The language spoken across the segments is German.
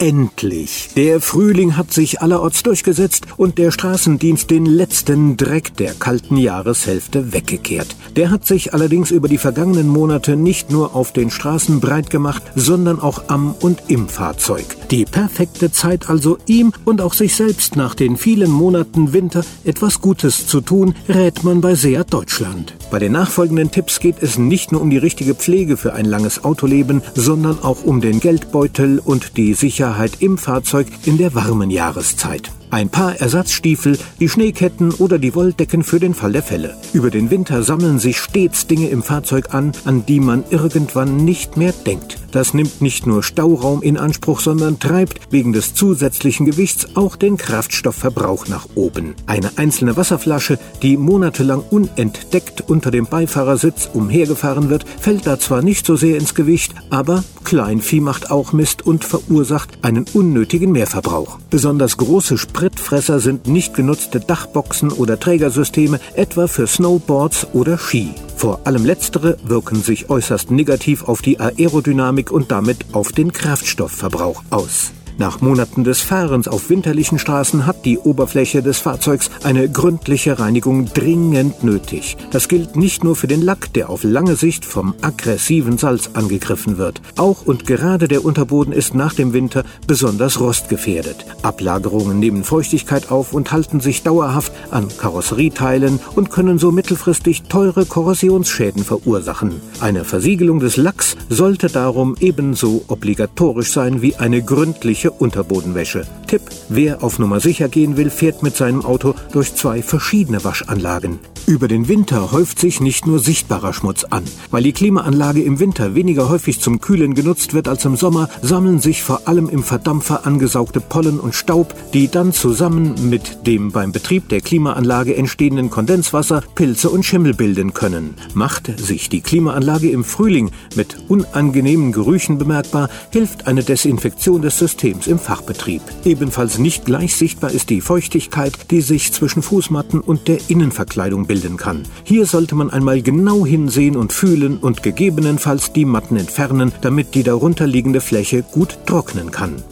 Endlich! Der Frühling hat sich allerorts durchgesetzt und der Straßendienst den letzten Dreck der kalten Jahreshälfte weggekehrt. Der hat sich allerdings über die vergangenen Monate nicht nur auf den Straßen breit gemacht, sondern auch am und im Fahrzeug. Die perfekte Zeit also ihm und auch sich selbst nach den vielen Monaten Winter etwas Gutes zu tun, rät man bei Seat Deutschland. Bei den nachfolgenden Tipps geht es nicht nur um die richtige Pflege für ein langes Autoleben, sondern auch um den Geldbeutel und die Sicherheit im Fahrzeug in der warmen Jahreszeit. Ein paar Ersatzstiefel, die Schneeketten oder die Wolldecken für den Fall der Fälle. Über den Winter sammeln sich stets Dinge im Fahrzeug an, an die man irgendwann nicht mehr denkt. Das nimmt nicht nur Stauraum in Anspruch, sondern treibt wegen des zusätzlichen Gewichts auch den Kraftstoffverbrauch nach oben. Eine einzelne Wasserflasche, die monatelang unentdeckt unter dem Beifahrersitz umhergefahren wird, fällt da zwar nicht so sehr ins Gewicht, aber Kleinvieh macht auch Mist und verursacht einen unnötigen Mehrverbrauch. Besonders große Spritfresser sind nicht genutzte Dachboxen oder Trägersysteme, etwa für Snowboards oder Ski. Vor allem letztere wirken sich äußerst negativ auf die Aerodynamik und damit auf den Kraftstoffverbrauch aus. Nach Monaten des Fahrens auf winterlichen Straßen hat die Oberfläche des Fahrzeugs eine gründliche Reinigung dringend nötig. Das gilt nicht nur für den Lack, der auf lange Sicht vom aggressiven Salz angegriffen wird. Auch und gerade der Unterboden ist nach dem Winter besonders rostgefährdet. Ablagerungen nehmen Feuchtigkeit auf und halten sich dauerhaft an Karosserieteilen und können so mittelfristig teure Korrosionsschäden verursachen. Eine Versiegelung des Lacks sollte darum ebenso obligatorisch sein wie eine gründliche Unterbodenwäsche. Tipp, wer auf Nummer sicher gehen will, fährt mit seinem Auto durch zwei verschiedene Waschanlagen. Über den Winter häuft sich nicht nur sichtbarer Schmutz an. Weil die Klimaanlage im Winter weniger häufig zum Kühlen genutzt wird als im Sommer, sammeln sich vor allem im Verdampfer angesaugte Pollen und Staub, die dann zusammen mit dem beim Betrieb der Klimaanlage entstehenden Kondenswasser Pilze und Schimmel bilden können. Macht sich die Klimaanlage im Frühling mit unangenehmen Gerüchen bemerkbar, hilft eine Desinfektion des Systems im Fachbetrieb. Ebenfalls nicht gleich sichtbar ist die Feuchtigkeit, die sich zwischen Fußmatten und der Innenverkleidung bildet bilden kann. Hier sollte man einmal genau hinsehen und fühlen und gegebenenfalls die Matten entfernen, damit die darunterliegende Fläche gut trocknen kann.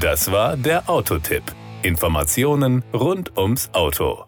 Das war der Autotipp. Informationen rund ums Auto.